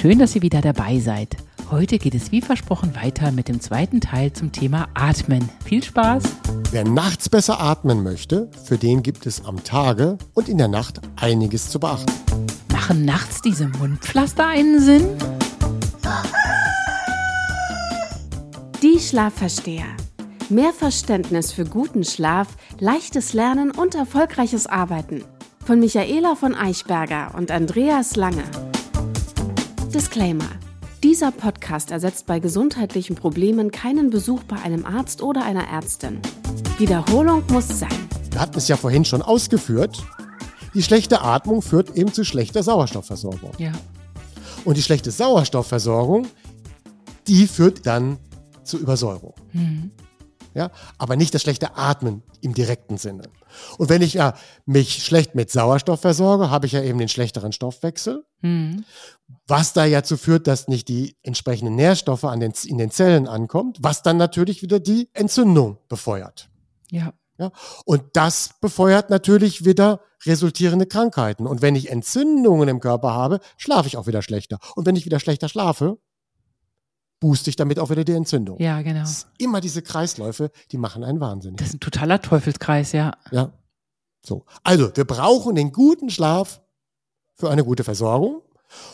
Schön, dass ihr wieder dabei seid. Heute geht es wie versprochen weiter mit dem zweiten Teil zum Thema Atmen. Viel Spaß! Wer nachts besser atmen möchte, für den gibt es am Tage und in der Nacht einiges zu beachten. Machen nachts diese Mundpflaster einen Sinn? Die Schlafversteher. Mehr Verständnis für guten Schlaf, leichtes Lernen und erfolgreiches Arbeiten. Von Michaela von Eichberger und Andreas Lange. Disclaimer. Dieser Podcast ersetzt bei gesundheitlichen Problemen keinen Besuch bei einem Arzt oder einer Ärztin. Wiederholung muss sein. Wir hatten es ja vorhin schon ausgeführt. Die schlechte Atmung führt eben zu schlechter Sauerstoffversorgung. Ja. Und die schlechte Sauerstoffversorgung, die führt dann zu Übersäuerung. Mhm. Ja, aber nicht das schlechte Atmen im direkten Sinne. Und wenn ich ja mich schlecht mit Sauerstoff versorge, habe ich ja eben den schlechteren Stoffwechsel, Mhm. was da ja zu führt, dass nicht die entsprechenden Nährstoffe an den, in den Zellen ankommt, was dann natürlich wieder die Entzündung befeuert. Ja. Ja? Und das befeuert natürlich wieder resultierende Krankheiten. Und wenn ich Entzündungen im Körper habe, schlafe ich auch wieder schlechter. Und wenn ich wieder schlechter schlafe, booste ich damit auch wieder die Entzündung. Ja, genau. Immer diese Kreisläufe, die machen einen wahnsinnig. Das ist ein totaler Teufelskreis, ja. Ja. So. Also, wir brauchen den guten Schlaf für eine gute Versorgung.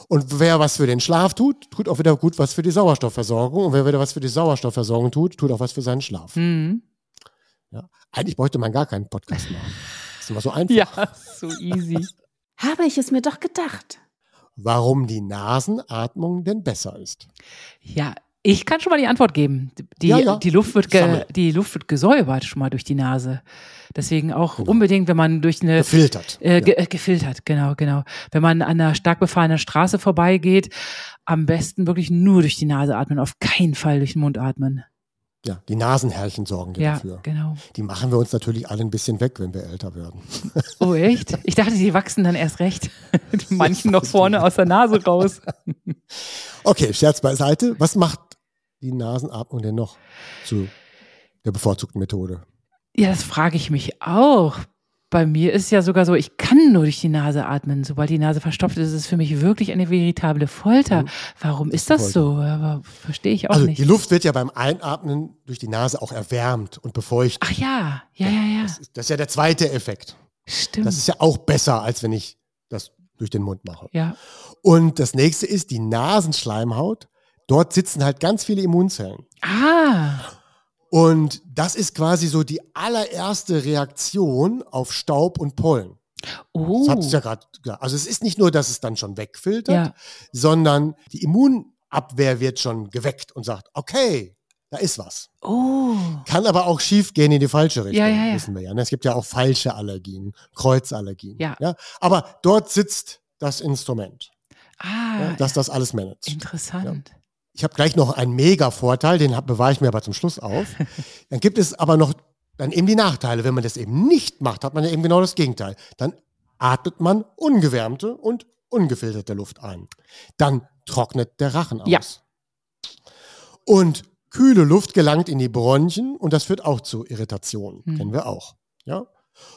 Und wer was für den Schlaf tut, tut auch wieder gut was für die Sauerstoffversorgung. Und wer wieder was für die Sauerstoffversorgung tut, tut auch was für seinen Schlaf. Mhm. Ja. Eigentlich bräuchte man gar keinen Podcast machen. Das ist immer so einfach. Ja, so easy. Habe ich es mir doch gedacht. Warum die Nasenatmung denn besser ist. Ja, ich kann schon mal die Antwort geben. Die, Ja, ja. die, Luft, wird ge, die Luft wird gesäubert schon mal durch die Nase. Deswegen auch unbedingt, wenn man durch eine Gefiltert. Äh, ge äh, gefiltert, genau, genau. Wenn man an einer stark befahrenen Straße vorbeigeht, am besten wirklich nur durch die Nase atmen, auf keinen Fall durch den Mund atmen. Ja, die Nasenhärchen sorgen Ja, dafür. genau. Die machen wir uns natürlich alle ein bisschen weg, wenn wir älter werden. Oh, echt? Ich dachte, die wachsen dann erst recht. Manchen noch vorne aus der Nase raus. Okay, Scherz beiseite. Was macht die Nasenatmung denn noch zu der bevorzugten Methode? Ja, das frage ich mich auch. Bei mir ist ja sogar so, ich kann nur durch die Nase atmen. Sobald die Nase verstopft ist, ist es für mich wirklich eine veritable Folter. Warum ist das so? Aber verstehe ich auch Also nicht. die Luft wird ja beim Einatmen durch die Nase auch erwärmt und befeuchtet. Ach ja, ja, ja, ja. Das ist- Das ist ja der zweite Effekt. Stimmt. Das ist ja auch besser, als wenn ich das durch den Mund mache. ja. Und das nächste ist die Nasenschleimhaut. Dort sitzen halt ganz viele Immunzellen. Ah, Und das ist quasi so die allererste Reaktion auf Staub und Pollen. oh. Das ja gerade. Also es ist nicht nur, dass es dann schon wegfiltert, Ja. sondern die Immunabwehr wird schon geweckt und sagt, okay, da ist was. Oh. Kann aber auch schief gehen in die falsche Richtung, Ja, ja, wissen wir ja. ne? Es gibt ja auch falsche Allergien, Kreuzallergien. Ja. Aber dort sitzt das Instrument, Ah, ja, das das alles managt. interessant. Ich habe gleich noch einen Mega-Vorteil, den bewahre ich mir aber zum Schluss auf. Dann gibt es aber noch dann eben die Nachteile. Wenn man das eben nicht macht, hat man ja eben genau das Gegenteil. Dann atmet man ungewärmte und ungefilterte Luft ein. Dann trocknet der Rachen aus. Ja. Und kühle Luft gelangt in die Bronchien und das führt auch zu Irritationen. Hm. Kennen wir auch. Ja?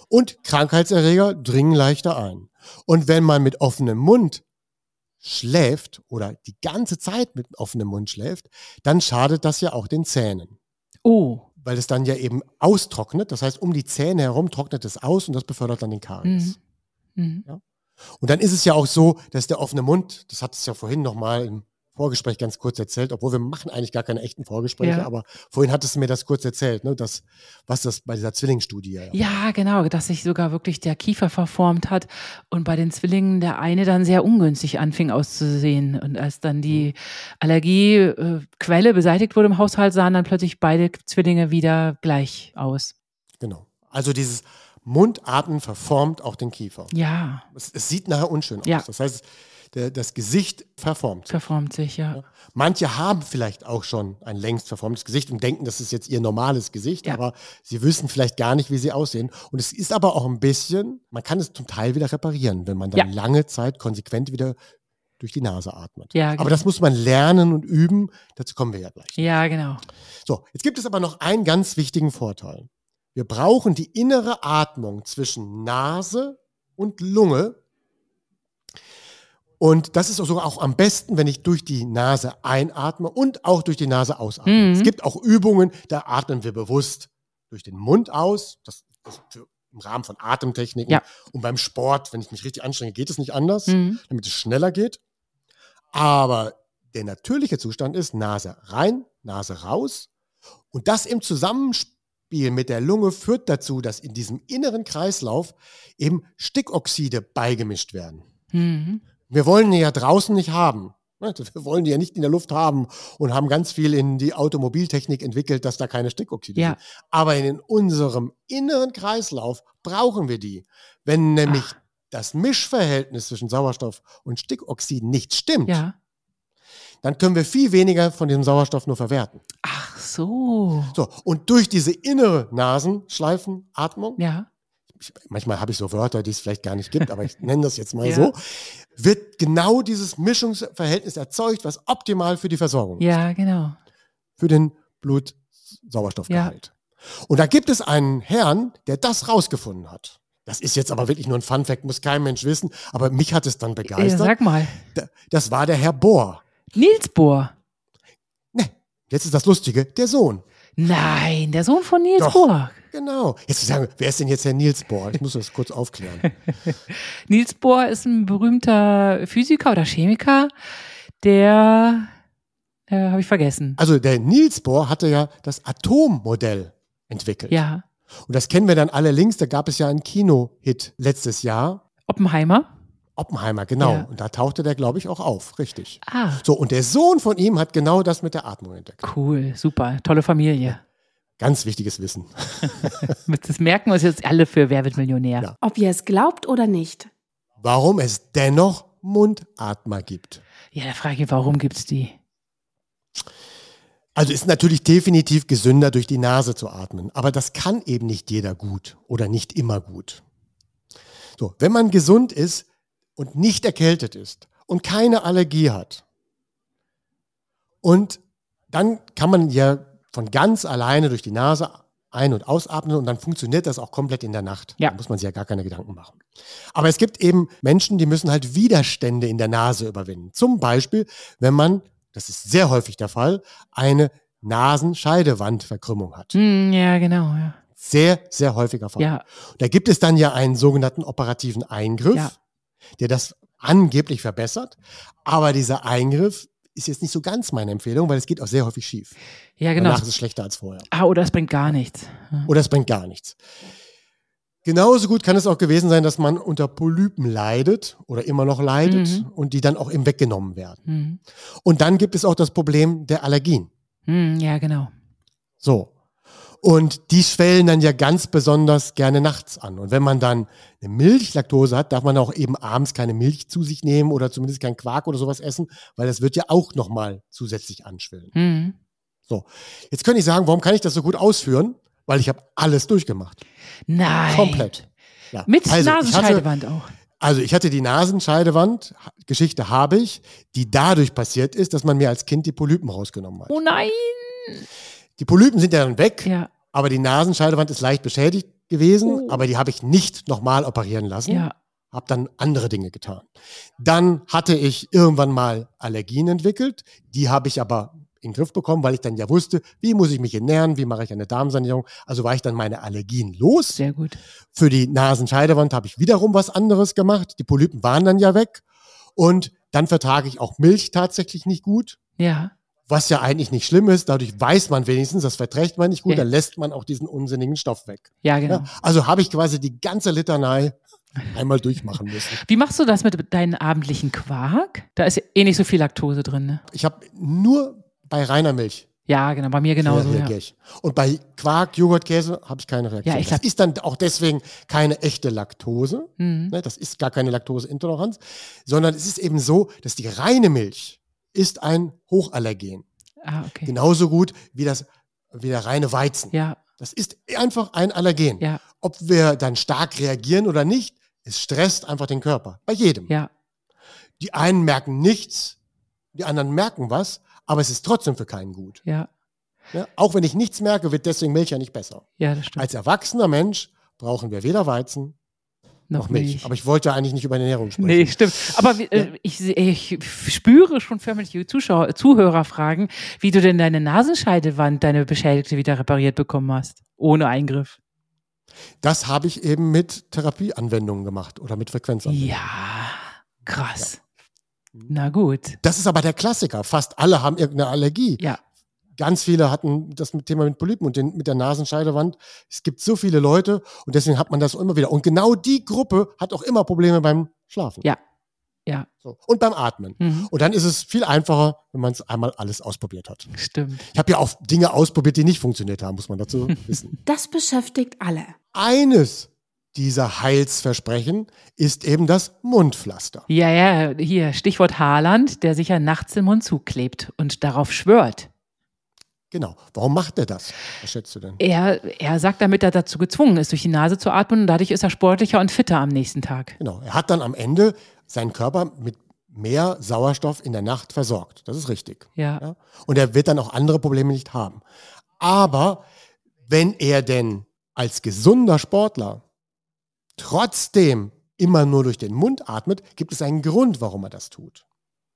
Und Krankheitserreger dringen leichter ein. Und wenn man mit offenem Mund schläft oder die ganze Zeit mit offenem Mund schläft, dann schadet das ja auch den Zähnen. Oh. Weil es dann ja eben austrocknet. Das heißt, um die Zähne herum trocknet es aus und das befördert dann den Karies. Mhm. Mhm. Und dann ist es ja auch so, dass der offene Mund, das hat es ja vorhin nochmal im Vorgespräch ganz kurz erzählt, obwohl wir machen eigentlich gar keine echten Vorgespräche, Ja. aber vorhin hattest du mir das kurz erzählt, ne, das, was das bei dieser Zwillingsstudie ja. Ja, genau, dass sich sogar wirklich der Kiefer verformt hat und bei den Zwillingen der eine dann sehr ungünstig anfing auszusehen. Und als dann die Allergiequelle beseitigt wurde im Haushalt, sahen dann plötzlich beide Zwillinge wieder gleich aus. Genau. Also dieses Mundatmen verformt auch den Kiefer. Ja, Es, es sieht nachher unschön aus. Ja. Das heißt, der, das Gesicht verformt. sich. verformt sich, ja. Manche haben vielleicht auch schon ein längst verformtes Gesicht und denken, das ist jetzt ihr normales Gesicht, Ja. aber sie wissen vielleicht gar nicht, wie sie aussehen. Und es ist aber auch ein bisschen, man kann es zum Teil wieder reparieren, wenn man dann Ja. lange Zeit konsequent wieder durch die Nase atmet. Ja, aber genau. das muss man lernen und üben. Dazu kommen wir ja gleich. Ja, genau. So, jetzt gibt es aber noch einen ganz wichtigen Vorteil. Wir brauchen die innere Atmung zwischen Nase und Lunge. Und das ist sogar auch am besten, wenn ich durch die Nase einatme und auch durch die Nase ausatme. Mhm. Es gibt auch Übungen, da atmen wir bewusst durch den Mund aus. Das, das im Rahmen von Atemtechniken. Ja. Und beim Sport, wenn ich mich richtig anstrenge, geht es nicht anders, Mhm. damit es schneller geht. Aber der natürliche Zustand ist Nase rein, Nase raus. Und das im Zusammenspiel mit der Lunge führt dazu, dass in diesem inneren Kreislauf eben Stickoxide beigemischt werden. Mhm. Wir wollen die ja draußen nicht haben. Wir wollen die ja nicht in der Luft haben und haben ganz viel in die Automobiltechnik entwickelt, dass da keine Stickoxide Ja. sind. Aber in unserem inneren Kreislauf brauchen wir die. Wenn nämlich Ach. das Mischverhältnis zwischen Sauerstoff und Stickoxiden nicht stimmt, Ja. dann können wir viel weniger von diesem Sauerstoff nur verwerten. Ach so. So, und durch diese innere Nasenschleifenatmung, Ja. Ich, manchmal habe ich so Wörter, die es vielleicht gar nicht gibt, aber ich nenne das jetzt mal Ja. so, wird genau dieses Mischungsverhältnis erzeugt, was optimal für die Versorgung ist, Ja, genau. für den Blutsauerstoffgehalt. Und da gibt es einen Herrn, der das rausgefunden hat. Das ist jetzt aber wirklich nur ein Fun-Fact, muss kein Mensch wissen, aber mich hat es dann Ja, begeistert. sag mal. Da- Das war der Herr Bohr. Nils Bohr. Ne, jetzt ist das Lustige, der Sohn. Nein, der Sohn von Nils Doch. Bohr. Genau. Jetzt sagen wir, wer ist denn jetzt Herr Niels Bohr? Ich muss das kurz aufklären. Niels Bohr ist ein berühmter Physiker oder Chemiker, der äh, habe ich vergessen. Also der Niels Bohr hatte ja das Atommodell entwickelt. Ja. Und das kennen wir dann alle links. Da gab es ja einen Kino-Hit letztes Jahr. Oppenheimer. Oppenheimer, genau. Ja. Und da tauchte der, glaube ich, auch auf. Richtig. Ah, So, und der Sohn von ihm hat genau das mit der Atmung entdeckt. cool, super, tolle Familie. Ganz wichtiges Wissen. Das merken wir uns jetzt alle für Wer wird Millionär. Ja. Ob ihr es glaubt oder nicht. Warum es dennoch Mundatmer gibt. Ja, da frage ich mich, warum gibt's die? Also ist natürlich definitiv gesünder, durch die Nase zu atmen. Aber das kann eben nicht jeder gut oder nicht immer gut. So, wenn man gesund ist und nicht erkältet ist und keine Allergie hat, und dann kann man ja von ganz alleine durch die Nase ein- und ausatmen und dann funktioniert das auch komplett in der Nacht. Ja. Da muss man sich ja gar keine Gedanken machen. Aber es gibt eben Menschen, die müssen halt Widerstände in der Nase überwinden. Zum Beispiel, wenn man, das ist sehr häufig der Fall, eine Nasenscheidewandverkrümmung hat. Hm, ja, genau. Ja. Sehr, sehr häufiger Fall. ja, Da gibt es dann ja einen sogenannten operativen Eingriff, Ja. der das angeblich verbessert. Aber dieser Eingriff ist jetzt nicht so ganz meine Empfehlung, weil es geht auch sehr häufig schief. ja, genau. Danach ist es schlechter als vorher. Ah, oder es bringt gar nichts. Oder es bringt gar nichts. Genauso gut kann es auch gewesen sein, dass man unter Polypen leidet oder immer noch leidet Mhm. und die dann auch eben weggenommen werden. Hm. Und dann gibt es auch das Problem der Allergien. Hm, ja, genau. So. Und die schwellen dann ja ganz besonders gerne nachts an. Und wenn man dann eine Milchlaktose hat, darf man auch eben abends keine Milch zu sich nehmen oder zumindest kein Quark oder sowas essen, weil das wird ja auch nochmal zusätzlich anschwellen. Hm. So. Jetzt könnte ich sagen, warum kann ich das so gut ausführen? Weil ich habe alles durchgemacht. Nein. Komplett. Ja. Mit Also, ich hatte- Nasenscheidewand auch. Also ich hatte die Nasenscheidewand, Geschichte habe ich, die dadurch passiert ist, dass man mir als Kind die Polypen rausgenommen hat. Oh nein. Die Polypen sind ja dann weg, Ja, aber die Nasenscheidewand ist leicht beschädigt gewesen, Oh. aber die habe ich nicht nochmal operieren lassen. ja. Habe dann andere Dinge getan. Dann hatte ich irgendwann mal Allergien entwickelt, die habe ich aber in den Griff bekommen, weil ich dann ja wusste, wie muss ich mich ernähren, wie mache ich eine Darmsanierung. Also war ich dann meine Allergien los. Sehr gut. Für die Nasenscheidewand habe ich wiederum was anderes gemacht. Die Polypen waren dann ja weg. Und dann vertrage ich auch Milch tatsächlich nicht gut, Ja. Was ja eigentlich nicht schlimm ist. Dadurch weiß man wenigstens, das verträgt man nicht gut, Ja. dann lässt man auch diesen unsinnigen Stoff weg. Ja, genau. Ja, also habe ich quasi die ganze Litanei einmal durchmachen müssen. Wie machst du das mit deinem abendlichen Quark? Da ist ja eh nicht so viel Laktose drin, ne? Ich habe nur bei reiner Milch Ja, genau. Bei mir genauso. Ja. Und bei Quark, Joghurt, Käse habe ich keine Reaktion. Ja, ich das hab- ist dann auch deswegen keine echte Laktose. Mhm. Ne, das ist gar keine Laktoseintoleranz, sondern es ist eben so, dass die reine Milch ist ein Hochallergen. Ah, okay. Genauso gut wie, das, wie der reine Weizen. Ja, Das ist einfach ein Allergen. ja, Ob wir dann stark reagieren oder nicht, es stresst einfach den Körper. Bei jedem. ja. Die einen merken nichts, die anderen merken was, aber es ist trotzdem für keinen gut. Ja, Ja, auch wenn ich nichts merke, wird deswegen Milch ja nicht besser. ja, das stimmt. Als erwachsener Mensch brauchen wir weder Weizen Noch Milch. nicht. Aber ich wollte eigentlich nicht über Ernährung sprechen. Nee, stimmt. Aber äh, ich, ich spüre schon förmlich Zuschauer, Zuhörer fragen, wie du denn deine Nasenscheidewand, deine beschädigte, wieder repariert bekommen hast. Ohne Eingriff. Das habe ich eben mit Therapieanwendungen gemacht oder mit Frequenzanwendungen. Ja, krass. Na gut. Das ist aber der Klassiker. Fast alle haben irgendeine Allergie. Ja, Ganz viele hatten das mit Thema mit Polypen und den, mit der Nasenscheidewand. Es gibt so viele Leute und deswegen hat man das immer wieder. Und genau die Gruppe hat auch immer Probleme beim Schlafen. Ja. Ja. So. Und beim Atmen. mhm. Und dann ist es viel einfacher, wenn man es einmal alles ausprobiert hat. stimmt. Ich habe ja auch Dinge ausprobiert, die nicht funktioniert haben, muss man dazu wissen. Das beschäftigt alle. Eines dieser Heilsversprechen ist eben das Mundpflaster. Ja, ja, hier, Stichwort Haaland, der sich ja nachts den Mund zuklebt und darauf schwört. Genau. Warum macht er das? Was schätzt du denn? Er, er sagt damit, er dazu gezwungen ist, durch die Nase zu atmen und dadurch ist er sportlicher und fitter am nächsten Tag. Genau. Er hat dann am Ende seinen Körper mit mehr Sauerstoff in der Nacht versorgt. Das ist richtig. Ja. Ja? Und er wird dann auch andere Probleme nicht haben. Aber wenn er denn als gesunder Sportler trotzdem immer nur durch den Mund atmet, gibt es einen Grund, warum er das tut.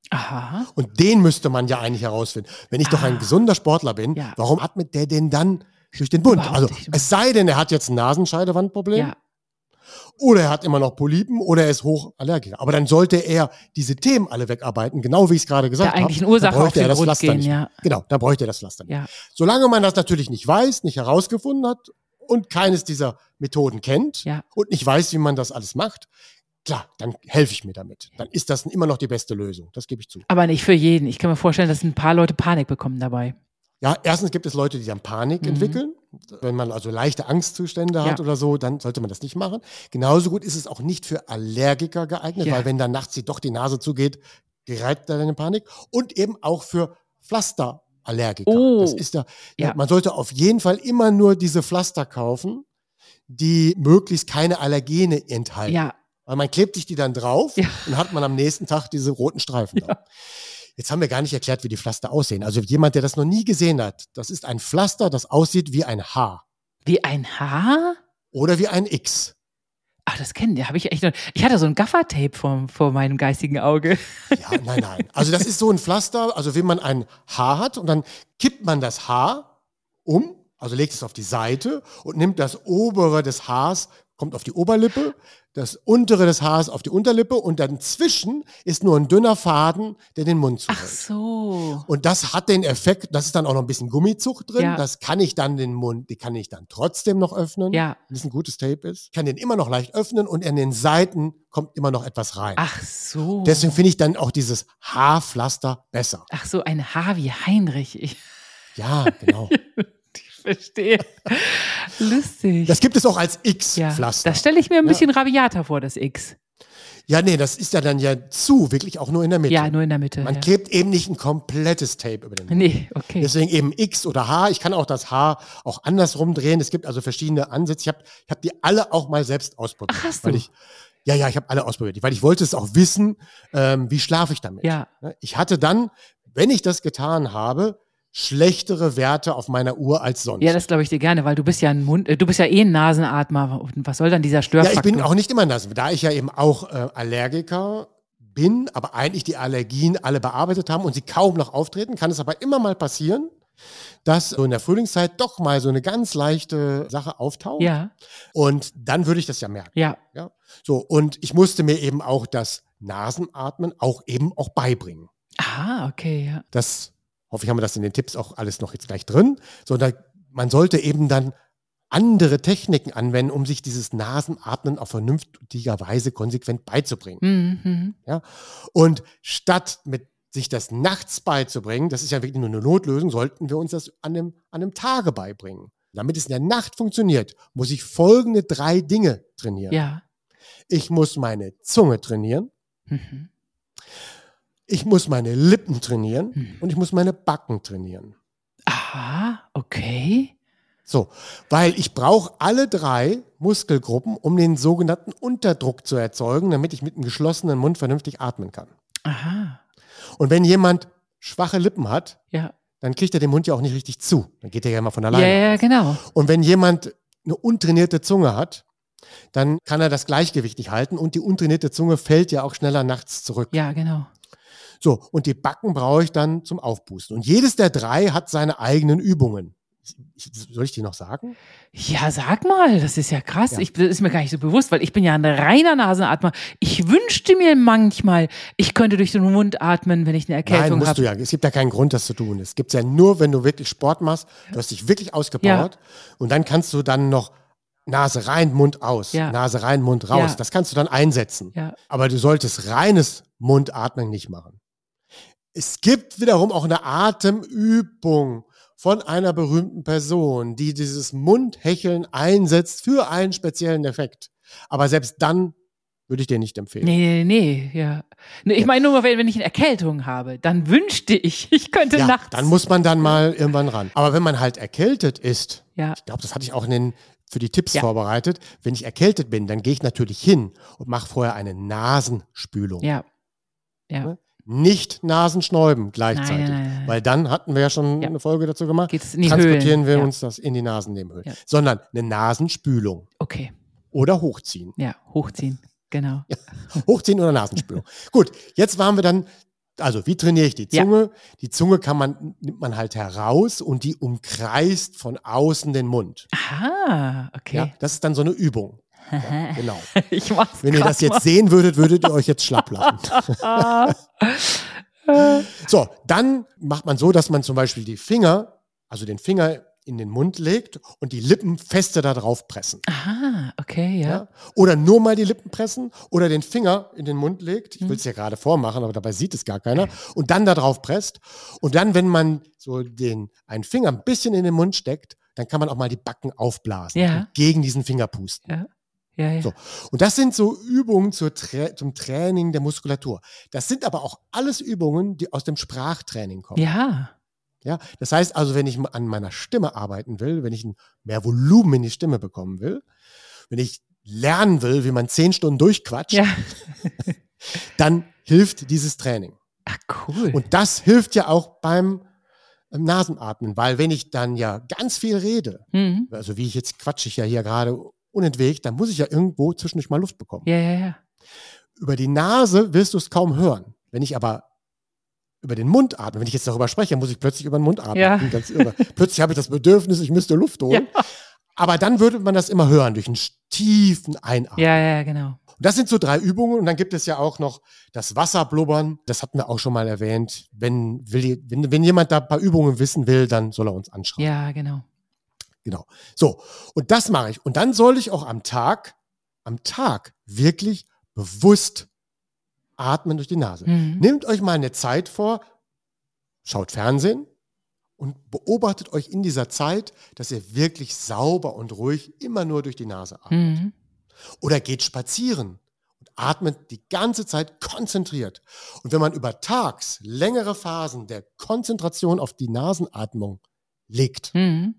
Aha. Und den müsste man ja eigentlich herausfinden. Wenn ich doch ein Ah. gesunder Sportler bin, Ja. warum atmet der denn dann durch den Mund? Überhaupt Also nicht. es sei denn, er hat jetzt ein Nasenscheidewandproblem Ja, oder er hat immer noch Polypen oder er ist hochallergiker. Aber dann sollte er diese Themen alle wegarbeiten, genau wie ich es gerade gesagt habe. eigentlichen Dann Ursache auf den er das Grund Pflaster gehen, nicht. ja. Genau, dann bräuchte er das Pflaster nicht. Ja. Solange man das natürlich nicht weiß, nicht herausgefunden hat und keines dieser Methoden kennt Ja. und nicht weiß, wie man das alles macht, klar, dann helfe ich mir damit. Dann ist das immer noch die beste Lösung. Das gebe ich zu. Aber nicht für jeden. Ich kann mir vorstellen, dass ein paar Leute Panik bekommen dabei. Ja, erstens gibt es Leute, die dann Panik Mhm. entwickeln. Wenn man also leichte Angstzustände Ja. hat oder so, dann sollte man das nicht machen. Genauso gut ist es auch nicht für Allergiker geeignet, Ja. weil wenn dann nachts sie doch die Nase zugeht, gerät er dann in Panik. Und eben auch für Pflasterallergiker. Oh. Das ist ja, Ja. man sollte auf jeden Fall immer nur diese Pflaster kaufen, die möglichst keine Allergene enthalten. Ja, Weil man klebt sich die dann drauf Ja. und hat man am nächsten Tag diese roten Streifen. da. Jetzt haben wir gar nicht erklärt, wie die Pflaster aussehen. Also jemand, der das noch nie gesehen hat, das ist ein Pflaster, das aussieht wie ein H wie ein Haar? oder wie ein X. Ach, das kennen die. Habe ich echt noch. Ich hatte so ein Gaffertape vor, vor meinem geistigen Auge. Ja, nein, nein. Also das ist so ein Pflaster, also wenn man ein Haar hat und dann kippt man das Haar um, also legt es auf die Seite und nimmt das obere des Haars, kommt auf die Oberlippe, das untere des Haars auf die Unterlippe und dann zwischen ist nur ein dünner Faden, der den Mund Ach zuhält. so. Und das hat den Effekt, das ist dann auch noch ein bisschen Gummizucht drin. Ja. Das kann ich dann den Mund, die kann ich dann trotzdem noch öffnen, Ja. wenn es ein gutes Tape ist. Ich kann den immer noch leicht öffnen und an den Seiten kommt immer noch etwas rein. Ach so. Deswegen finde ich dann auch dieses Haarpflaster besser. Ach so, ein Haar wie Heinrich. Ich, Ja, genau. verstehe. Lustig. Das gibt es auch als ja, X-Pflaster. das stelle ich mir ein Ja. bisschen rabiater vor, das X. Ja, nee, das ist ja dann ja zu, wirklich auch nur in der Mitte. Ja, nur in der Mitte. Man ja. klebt eben nicht ein komplettes Tape über den Mund. Nee, okay. Deswegen eben X oder H. Ich kann auch das H auch andersrum drehen. Es gibt also verschiedene Ansätze. Ich habe ich hab die alle auch mal selbst ausprobiert. Ach, hast weil du? Ich, ja, ja, ich habe alle ausprobiert, weil ich wollte es auch wissen, ähm, wie schlafe ich damit. Ja. Ne? Ich hatte dann, wenn ich das getan habe, schlechtere Werte auf meiner Uhr als sonst. Ja, das glaube ich dir gerne, weil du bist ja ein Mund, äh, du bist ja eh ein Nasenatmer. Und was soll dann dieser Ja, Störfaktor? ich bin auch nicht immer das. Da ich ja eben auch äh, Allergiker bin, aber eigentlich die Allergien alle bearbeitet haben und sie kaum noch auftreten, kann es aber immer mal passieren, dass so in der Frühlingszeit doch mal so eine ganz leichte Sache auftaucht. Ja, Und dann würde ich das ja merken. ja. Ja? So, und ich musste mir eben auch das Nasenatmen auch eben auch beibringen. Ah, okay, ja. Das hoffe ich, haben wir das in den Tipps auch alles noch jetzt gleich drin. So, da, man sollte eben dann andere Techniken anwenden, um sich dieses Nasenatmen auf vernünftiger Weise konsequent beizubringen. Mhm. Ja? Und statt mit sich das nachts beizubringen, das ist ja wirklich nur eine Notlösung, sollten wir uns das an einem, an einem Tage beibringen. Damit es in der Nacht funktioniert, muss ich folgende drei Dinge trainieren. Ja. Ich muss meine Zunge trainieren, Mhm. Ich muss meine Lippen trainieren Hm. und ich muss meine Backen trainieren. Aha, okay. So, weil ich brauche alle drei Muskelgruppen, um den sogenannten Unterdruck zu erzeugen, damit ich mit einem geschlossenen Mund vernünftig atmen kann. Aha. Und wenn jemand schwache Lippen hat, Ja. dann kriegt er den Mund ja auch nicht richtig zu. Dann geht er ja immer von Ja, alleine. ja, genau. Und wenn jemand eine untrainierte Zunge hat, dann kann er das Gleichgewicht nicht halten und die untrainierte Zunge fällt ja auch schneller nachts zurück. Ja, genau. So, und die Backen brauche ich dann zum Aufpusten. Und jedes der drei hat seine eigenen Übungen. Soll ich die noch sagen? Ja, sag mal, das ist ja krass. Ja. Ich, das ist mir gar nicht so bewusst, weil ich bin ja ein reiner Nasenatmer. Ich wünschte mir manchmal, ich könnte durch den Mund atmen, wenn ich eine Nein, Erkältung musst habe. du ja. Es gibt ja keinen Grund, das zu tun. Es gibt ja nur, wenn du wirklich Sport machst, du hast dich wirklich ausgepowert und dann kannst du dann noch Nase rein, Mund aus, Ja. Nase rein, Mund raus. Ja. Das kannst du dann einsetzen. Ja. Aber du solltest reines Mundatmen nicht machen. Es gibt wiederum auch eine Atemübung von einer berühmten Person, die dieses Mundhecheln einsetzt für einen speziellen Effekt. Aber selbst dann würde ich dir nicht empfehlen. Nee, nee, nee, ja. Nee, ich meine nur, wenn, wenn ich eine Erkältung habe, dann wünschte ich, ich könnte Ja, nachts. dann muss man dann mal irgendwann ran. Aber wenn man halt erkältet ist, Ja, ich glaube, das hatte ich auch in den, für die Tipps Ja. vorbereitet, wenn ich erkältet bin, dann gehe ich natürlich hin und mache vorher eine Nasenspülung. ja. Ja. Nicht Nasenschnäuben gleichzeitig. Nein, nein, nein. Weil dann hatten wir ja schon Ja. eine Folge dazu gemacht. In die transportieren Höhlen. wir ja. uns das in die Nasennebenhöhlen. Ja. Sondern eine Nasenspülung Okay, oder hochziehen. ja, hochziehen. Genau. Hochziehen oder Nasenspülung. Gut, jetzt waren wir dann, also wie trainiere ich die. Zunge? Die Zunge kann man, nimmt man halt heraus und die umkreist von außen den Mund. Aha, okay. Ja, das ist dann so eine Übung. Ja, genau. Ich mach's Wenn ihr das jetzt mal. sehen würdet, würdet ihr euch jetzt schlapp lachen. So, dann macht man so, dass man zum Beispiel die Finger, also den Finger in den Mund legt und die Lippen feste da drauf pressen. Aha, okay, ja. Ja? Oder nur mal die Lippen pressen oder den Finger in den Mund legt. Ich Mhm. will es ja gerade vormachen, aber dabei sieht es gar keiner. Und dann da drauf presst. Und dann, wenn man so den, einen Finger ein bisschen in den Mund steckt, dann kann man auch mal die Backen aufblasen Ja. und gegen diesen Finger pusten. Ja, ja, ja. So. Und das sind so Übungen Tra zum Training der Muskulatur. Das sind aber auch alles Übungen, die aus dem Sprachtraining kommen. Ja, Ja, das heißt also, wenn ich an meiner Stimme arbeiten will, wenn ich ein- mehr Volumen in die Stimme bekommen will, wenn ich lernen will, wie man zehn Stunden durchquatscht, ja. dann hilft dieses Training. Ach, cool. Und das hilft ja auch beim ähm, Nasenatmen, weil wenn ich dann ja ganz viel rede, mhm. also wie ich jetzt quatsche ich ja hier gerade unentwegt, dann muss ich ja irgendwo zwischendurch mal Luft bekommen. Ja, ja, ja. Über die Nase wirst du es kaum hören. Wenn ich aber über den Mund atme, wenn ich jetzt darüber spreche, muss ich plötzlich über den Mund atmen. Ja. Ganz irre. plötzlich habe ich das Bedürfnis, ich müsste Luft holen. Aber dann würde man das immer hören, durch einen tiefen Einatmen. Ja, ja, genau. Und das sind so drei Übungen. Und dann gibt es ja auch noch das Wasserblubbern. Das hatten wir auch schon mal erwähnt. Wenn, will, wenn, wenn jemand da ein paar Übungen wissen will, dann soll er uns anschreiben. Ja, genau. Genau. So. Und das mache ich. Und dann soll ich auch am Tag, am Tag wirklich bewusst atmen durch die Nase. Mhm. Nehmt euch mal eine Zeit vor, schaut Fernsehen und beobachtet euch in dieser Zeit, dass ihr wirklich sauber und ruhig immer nur durch die Nase atmet. Mhm. Oder geht spazieren und atmet die ganze Zeit konzentriert. Und wenn man über tags längere Phasen der Konzentration auf die Nasenatmung legt, Mhm.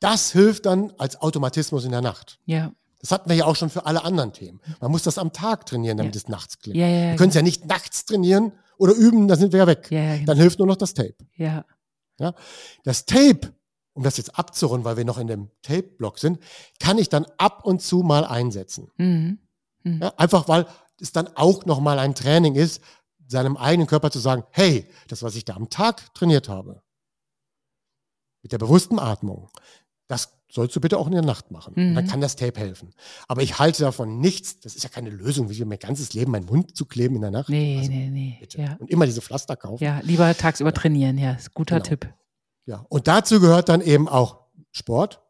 Das hilft dann als Automatismus in der Nacht. Ja. Das hatten wir ja auch schon für alle anderen Themen. Man muss das am Tag trainieren, damit Ja. es nachts klingt. Ja, ja, ja. Wir können es ja nicht nachts trainieren oder üben, dann sind wir ja weg. Ja, ja, genau. Dann hilft nur noch das Tape. Ja. Ja? Das Tape, um das jetzt abzurunden, weil wir noch in dem Tape-Block sind, kann ich dann ab und zu mal einsetzen. Mhm. Ja? Einfach weil es dann auch nochmal ein Training ist, seinem eigenen Körper zu sagen, hey, das, was ich da am Tag trainiert habe, mit der bewussten Atmung, das sollst du bitte auch in der Nacht machen. Und dann Mhm. kann das Tape helfen. Aber ich halte davon nichts, das ist ja keine Lösung, wie mein ganzes Leben meinen Mund zu kleben in der Nacht. Nee, Also, nee, nee. bitte. Ja. Und immer diese Pflaster kaufen. ja, lieber tagsüber trainieren, ja. Ist guter Genau. Tipp. Ja, und dazu gehört dann eben auch Sport.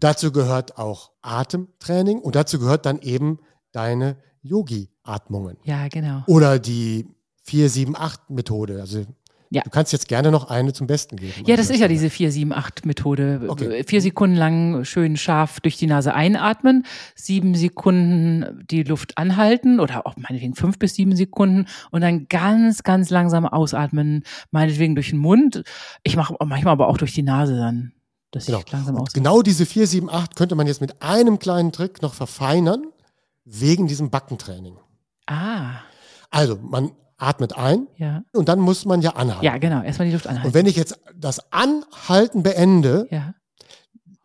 Dazu gehört auch Atemtraining und dazu gehört dann eben deine Yogi-Atmungen Ja, genau. oder die 4-7-8-Methode. Also Ja. du kannst jetzt gerne noch eine zum Besten geben. Ja, das ist ja diese 4-7-8-Methode. Okay. Vier Sekunden lang schön scharf durch die Nase einatmen, sieben Sekunden die Luft anhalten oder auch meinetwegen fünf bis sieben Sekunden und dann ganz, ganz langsam ausatmen, meinetwegen durch den Mund. Ich mache manchmal aber auch durch die Nase dann, dass Genau. ich langsam ausatme. genau diese 4-7-8 könnte man jetzt mit einem kleinen Trick noch verfeinern, wegen diesem Backentraining. Ah, Also, man atmet ein ja. und dann muss man ja anhalten. Ja, genau. Erstmal die Luft Und anhalten. wenn ich jetzt das Anhalten beende, Ja,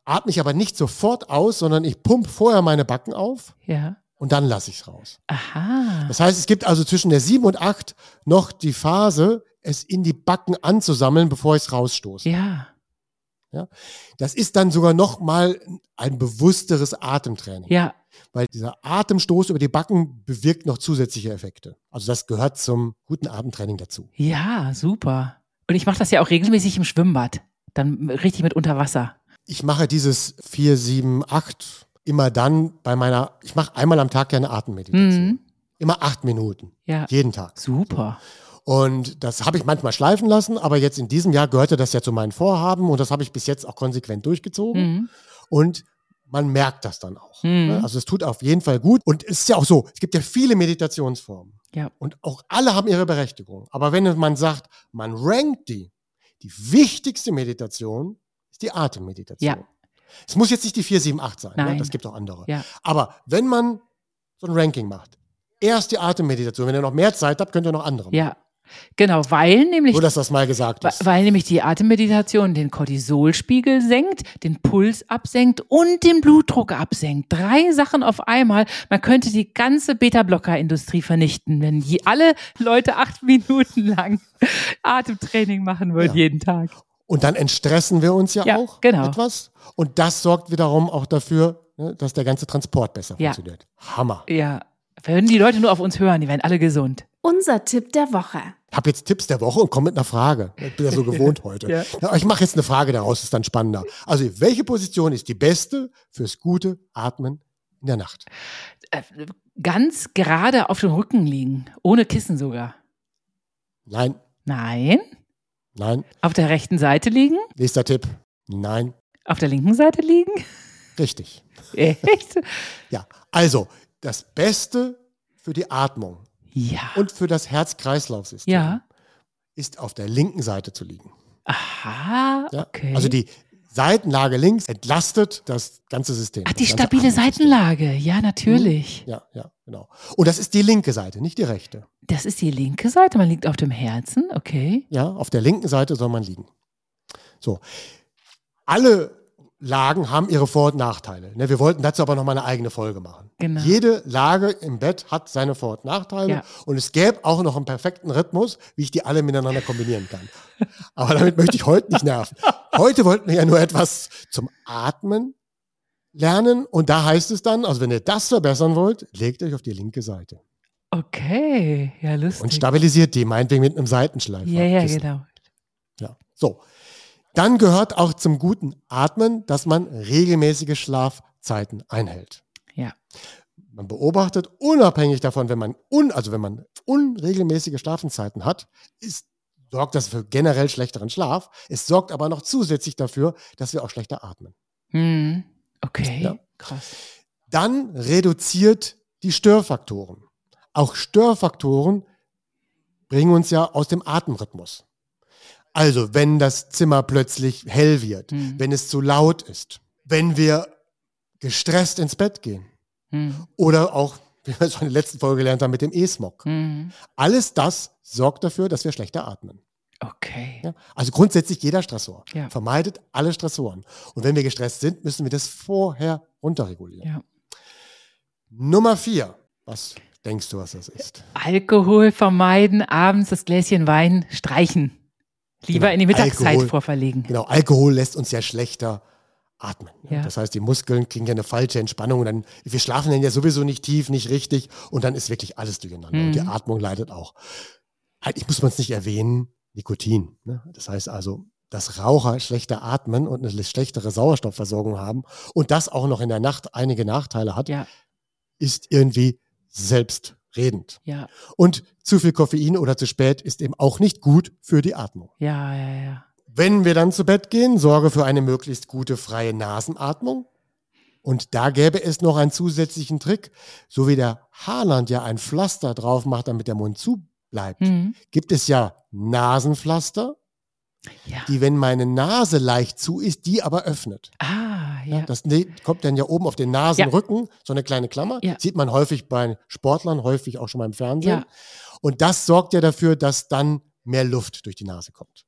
atme ich aber nicht sofort aus, sondern ich pump vorher meine Backen auf Ja. und dann lasse ich es raus. Aha. Das heißt, es gibt also zwischen der 7 und 8 noch die Phase, es in die Backen anzusammeln, bevor ich es rausstoße. Ja. Das ist dann sogar noch mal ein bewussteres Atemtraining. Ja. Weil dieser Atemstoß über die Backen bewirkt noch zusätzliche Effekte. Also das gehört zum guten Atemtraining dazu. Ja, super. Und ich mache das ja auch regelmäßig im Schwimmbad. Dann richtig mit unter Wasser. Ich mache dieses 4, 7, 8 immer dann bei meiner, ich mache einmal am Tag gerne Atemmeditation. Mhm. Immer acht Minuten. Ja. Jeden Tag. Super. Und das habe ich manchmal schleifen lassen, aber jetzt in diesem Jahr gehörte das ja zu meinen Vorhaben und das habe ich bis jetzt auch konsequent durchgezogen. Mhm. Und man merkt das dann auch. Mhm. ne? Also es tut auf jeden Fall gut. Und es ist ja auch so, es gibt ja viele Meditationsformen. Ja. Und auch alle haben ihre Berechtigung. Aber wenn man sagt, man rankt die, die wichtigste Meditation ist die Atemmeditation. Ja. Es muss jetzt nicht die 4, 7, 8 sein. Ne? Nein. Das gibt auch andere. Ja. Aber wenn man so ein Ranking macht, erst die Atemmeditation. Wenn ihr noch mehr Zeit habt, könnt ihr noch andere. machen. Ja. Genau, weil nämlich Nur, dass das mal gesagt ist. Weil nämlich die Atemmeditation den Cortisolspiegel senkt, den Puls absenkt und den Blutdruck absenkt. Drei Sachen auf einmal. Man könnte die ganze Beta-Blocker-Industrie vernichten, wenn je, alle Leute acht Minuten lang Atemtraining machen würden, Ja. jeden Tag. Und dann entstressen wir uns ja, Ja, auch genau. etwas. Und das sorgt wiederum auch dafür, ne, dass der ganze Transport besser Ja. funktioniert. Hammer. Ja. Würden die Leute nur auf uns hören, die wären alle gesund. Unser Tipp der Woche. Ich habe jetzt Tipps der Woche und komme mit einer Frage. Ich bin ja so gewohnt heute. Ja. Ich mache jetzt eine Frage daraus, ist dann spannender. Also, welche Position ist die beste fürs gute Atmen in der Nacht? Äh, Ganz gerade auf dem Rücken liegen, ohne Kissen sogar. Nein, Nein. nein. Auf der rechten Seite liegen, Nächster Tipp. Nein, auf der linken Seite liegen. richtig. Echt? Ja, also das Beste für die Atmung Ja. und für das Herz-Kreislauf-System Ja. ist auf der linken Seite zu liegen. Aha, Ja? okay. Also die Seitenlage links entlastet das ganze System. Ach, die stabile. Seitenlage. Ja, natürlich. Ja, ja, genau. Und das ist die linke Seite, nicht die rechte. Das ist die linke Seite. Man liegt auf dem Herzen. Okay. Ja, auf der linken Seite soll man liegen. So. Alle Lagen haben ihre Vor- und Nachteile. Ne, wir wollten dazu aber noch mal eine eigene Folge machen. Genau. Jede Lage im Bett hat seine Vor- und Nachteile. Ja. Und es gäbe auch noch einen perfekten Rhythmus, wie ich die alle miteinander kombinieren kann. Aber damit möchte ich heute nicht nerven. Heute wollten wir ja nur etwas zum Atmen lernen. Und da heißt es dann, also wenn ihr das verbessern wollt, legt euch auf die linke Seite. Okay. Ja, lustig. Und stabilisiert die, meinetwegen mit einem Seitenschleifer. ja, ja, genau. Ja, so. Dann gehört auch zum guten Atmen, dass man regelmäßige Schlafzeiten einhält. Ja. Man beobachtet, unabhängig davon, wenn man un, also wenn man unregelmäßige Schlafenszeiten hat, ist, sorgt das für generell schlechteren Schlaf. Es sorgt aber noch zusätzlich dafür, dass wir auch schlechter atmen. Hm. Okay. Ja. Krass. Dann reduziert die Störfaktoren. Auch Störfaktoren bringen uns ja aus dem Atemrhythmus. Also, wenn das Zimmer plötzlich hell wird, Hm. wenn es zu laut ist, wenn wir gestresst ins Bett gehen Hm. oder auch, wie wir es schon in der letzten Folge gelernt haben, mit dem E-Smog. Hm. Alles das sorgt dafür, dass wir schlechter atmen. Okay. Ja? Also grundsätzlich jeder Stressor. Ja. Vermeidet alle Stressoren. Und wenn wir gestresst sind, müssen wir das vorher runterregulieren. Ja. Nummer vier. Was denkst du, was das ist? Alkohol vermeiden, abends das Gläschen Wein streichen. Lieber Genau, in die Mittagszeit Alkohol. vorverlegen. Genau, Alkohol lässt uns ja schlechter atmen. Ja. Das heißt, die Muskeln kriegen ja eine falsche Entspannung. Und dann, wir schlafen dann ja sowieso nicht tief, nicht richtig. Und dann ist wirklich alles durcheinander. Und die Mhm. Atmung leidet auch. Eigentlich muss man es nicht erwähnen, Nikotin. Ne? Das heißt also, dass Raucher schlechter atmen und eine schlechtere Sauerstoffversorgung haben und das auch noch in der Nacht einige Nachteile hat, Ja, ist irgendwie selbstredend. ja, Und zu viel Koffein oder zu spät ist eben auch nicht gut für die Atmung. ja, ja, ja. Wenn wir dann zu Bett gehen, sorge für eine möglichst gute freie Nasenatmung. Und da gäbe es noch einen zusätzlichen Trick. So wie der Haarland ja ein Pflaster drauf macht, damit der Mund zu bleibt, Hm. gibt es ja Nasenpflaster, Ja. die, wenn meine Nase leicht zu ist, die aber öffnet. Ah, Ja. ja. Das ne- kommt dann ja oben auf den Nasenrücken, so eine kleine Klammer. Sieht man häufig bei Sportlern, häufig auch schon mal im Fernsehen. Und das sorgt ja dafür, dass dann mehr Luft durch die Nase kommt.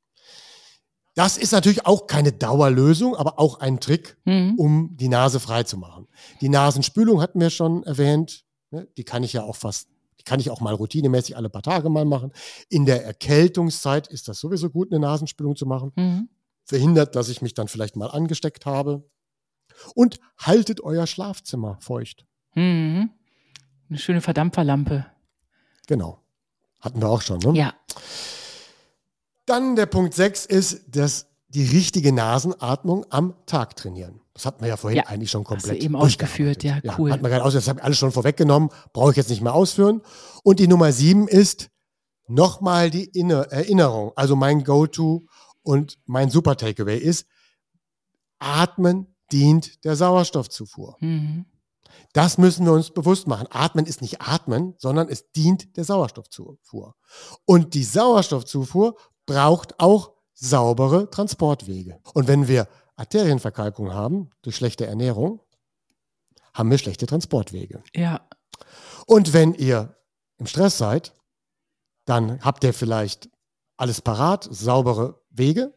Das ist natürlich auch keine Dauerlösung, aber auch ein Trick, Mhm. um die Nase frei zu machen. Die Nasenspülung hatten wir schon erwähnt. ne? Die kann ich ja auch fast, die kann ich auch mal routinemäßig alle paar Tage mal machen. In der Erkältungszeit ist das sowieso gut, eine Nasenspülung zu machen. Mhm. Verhindert, dass ich mich dann vielleicht mal angesteckt habe. Und haltet euer Schlafzimmer feucht. Mhm. Eine schöne Verdampferlampe. Genau. Hatten wir auch schon. Ne? Ja. Dann der Punkt 6 ist, dass die richtige Nasenatmung am Tag trainieren. Das hatten wir ja vorhin Ja, eigentlich schon hast du komplett eben ausgeführt. Ja, cool. Hat man gerade aus, das habe ich alles schon vorweggenommen, brauche ich jetzt nicht mehr ausführen. Und die Nummer 7 ist nochmal die Inner Erinnerung. Also mein Go-To und mein Super Takeaway ist, Atmen dient der Sauerstoffzufuhr. Mhm. Das müssen wir uns bewusst machen. Atmen ist nicht Atmen, sondern es dient der Sauerstoffzufuhr. Und die Sauerstoffzufuhr braucht auch saubere Transportwege. Und wenn wir Arterienverkalkung haben durch schlechte Ernährung, haben wir schlechte Transportwege. Ja. Und wenn ihr im Stress seid, dann habt ihr vielleicht alles parat, saubere Wege.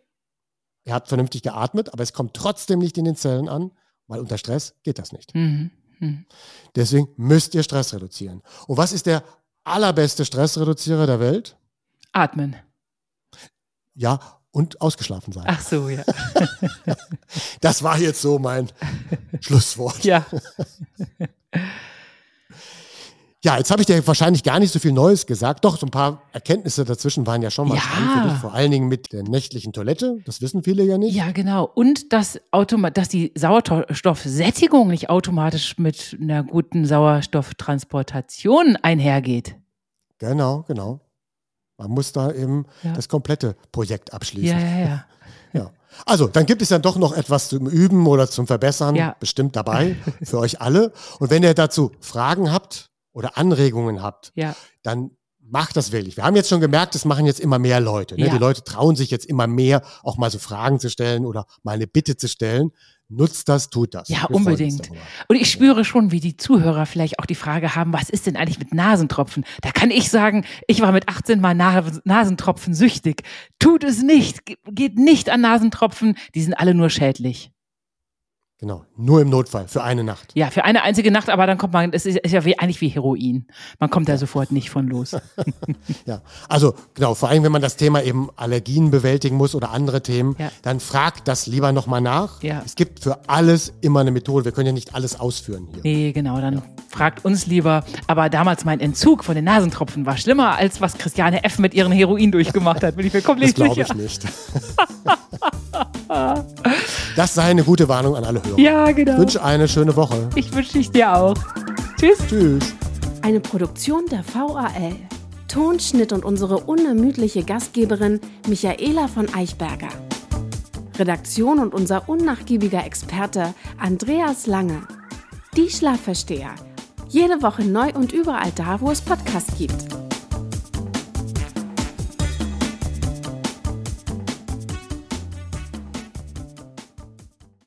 Ihr habt vernünftig geatmet, aber es kommt trotzdem nicht in den Zellen an, weil unter Stress geht das nicht. Mhm. Mhm. Deswegen müsst ihr Stress reduzieren. Und was ist der allerbeste Stressreduzierer der Welt? Atmen. Ja, und ausgeschlafen sein. Ach so, ja. Das war jetzt so mein Schlusswort. Ja. Ja, jetzt habe ich dir wahrscheinlich gar nicht so viel Neues gesagt. Doch, so ein paar Erkenntnisse dazwischen waren ja schon mal Ja. spannend für dich. Vor allen Dingen mit der nächtlichen Toilette. Das wissen viele ja nicht. Ja, genau. Und dass, automa dass die Sauerstoffsättigung nicht automatisch mit einer guten Sauerstofftransportation einhergeht. Genau, genau. Man muss da eben Ja. das komplette Projekt abschließen. Ja, ja, ja. Ja. Also, dann gibt es ja doch noch etwas zum Üben oder zum Verbessern Ja. bestimmt dabei für euch alle. Und wenn ihr dazu Fragen habt oder Anregungen habt, Ja, dann macht das wirklich. Wir haben jetzt schon gemerkt, es machen jetzt immer mehr Leute. Ne? Ja. Die Leute trauen sich jetzt immer mehr, auch mal so Fragen zu stellen oder mal eine Bitte zu stellen. Nutzt das, tut das. ja Wir unbedingt. Und ich spüre schon, wie die Zuhörer vielleicht auch die Frage haben, was ist denn eigentlich mit Nasentropfen? Da kann ich sagen, ich war mit 18 mal Na Nasentropfen süchtig. Tut es nicht. Ge- Geht nicht an Nasentropfen. Die sind alle nur schädlich. Genau. Nur im Notfall, für eine Nacht. Ja, für eine einzige Nacht, aber dann kommt man, das ist, ist ja wie, eigentlich wie Heroin. Man kommt da sofort nicht von los. Ja, also genau, vor allem wenn man das Thema eben Allergien bewältigen muss oder andere Themen, Ja. dann fragt das lieber nochmal nach. Ja. Es gibt für alles immer eine Methode. Wir können ja nicht alles ausführen hier. Nee, genau, dann fragt uns lieber. Aber damals mein Entzug von den Nasentropfen war schlimmer, als was Christiane F. mit ihren Heroin durchgemacht hat, bin ich mir Das komplett glaube sicher. ich nicht. das sei eine gute Warnung an alle Hörer. Ja, Ich genau. wünsche eine schöne Woche. Ich wünsche ich dir auch. Tschüss. Tschüss. Eine Produktion der VAL. Tonschnitt und unsere unermüdliche Gastgeberin Michaela von Eichberger. Redaktion und unser unnachgiebiger Experte Andreas Lange. Die Schlafversteher. Jede Woche neu und überall da, wo es Podcasts gibt.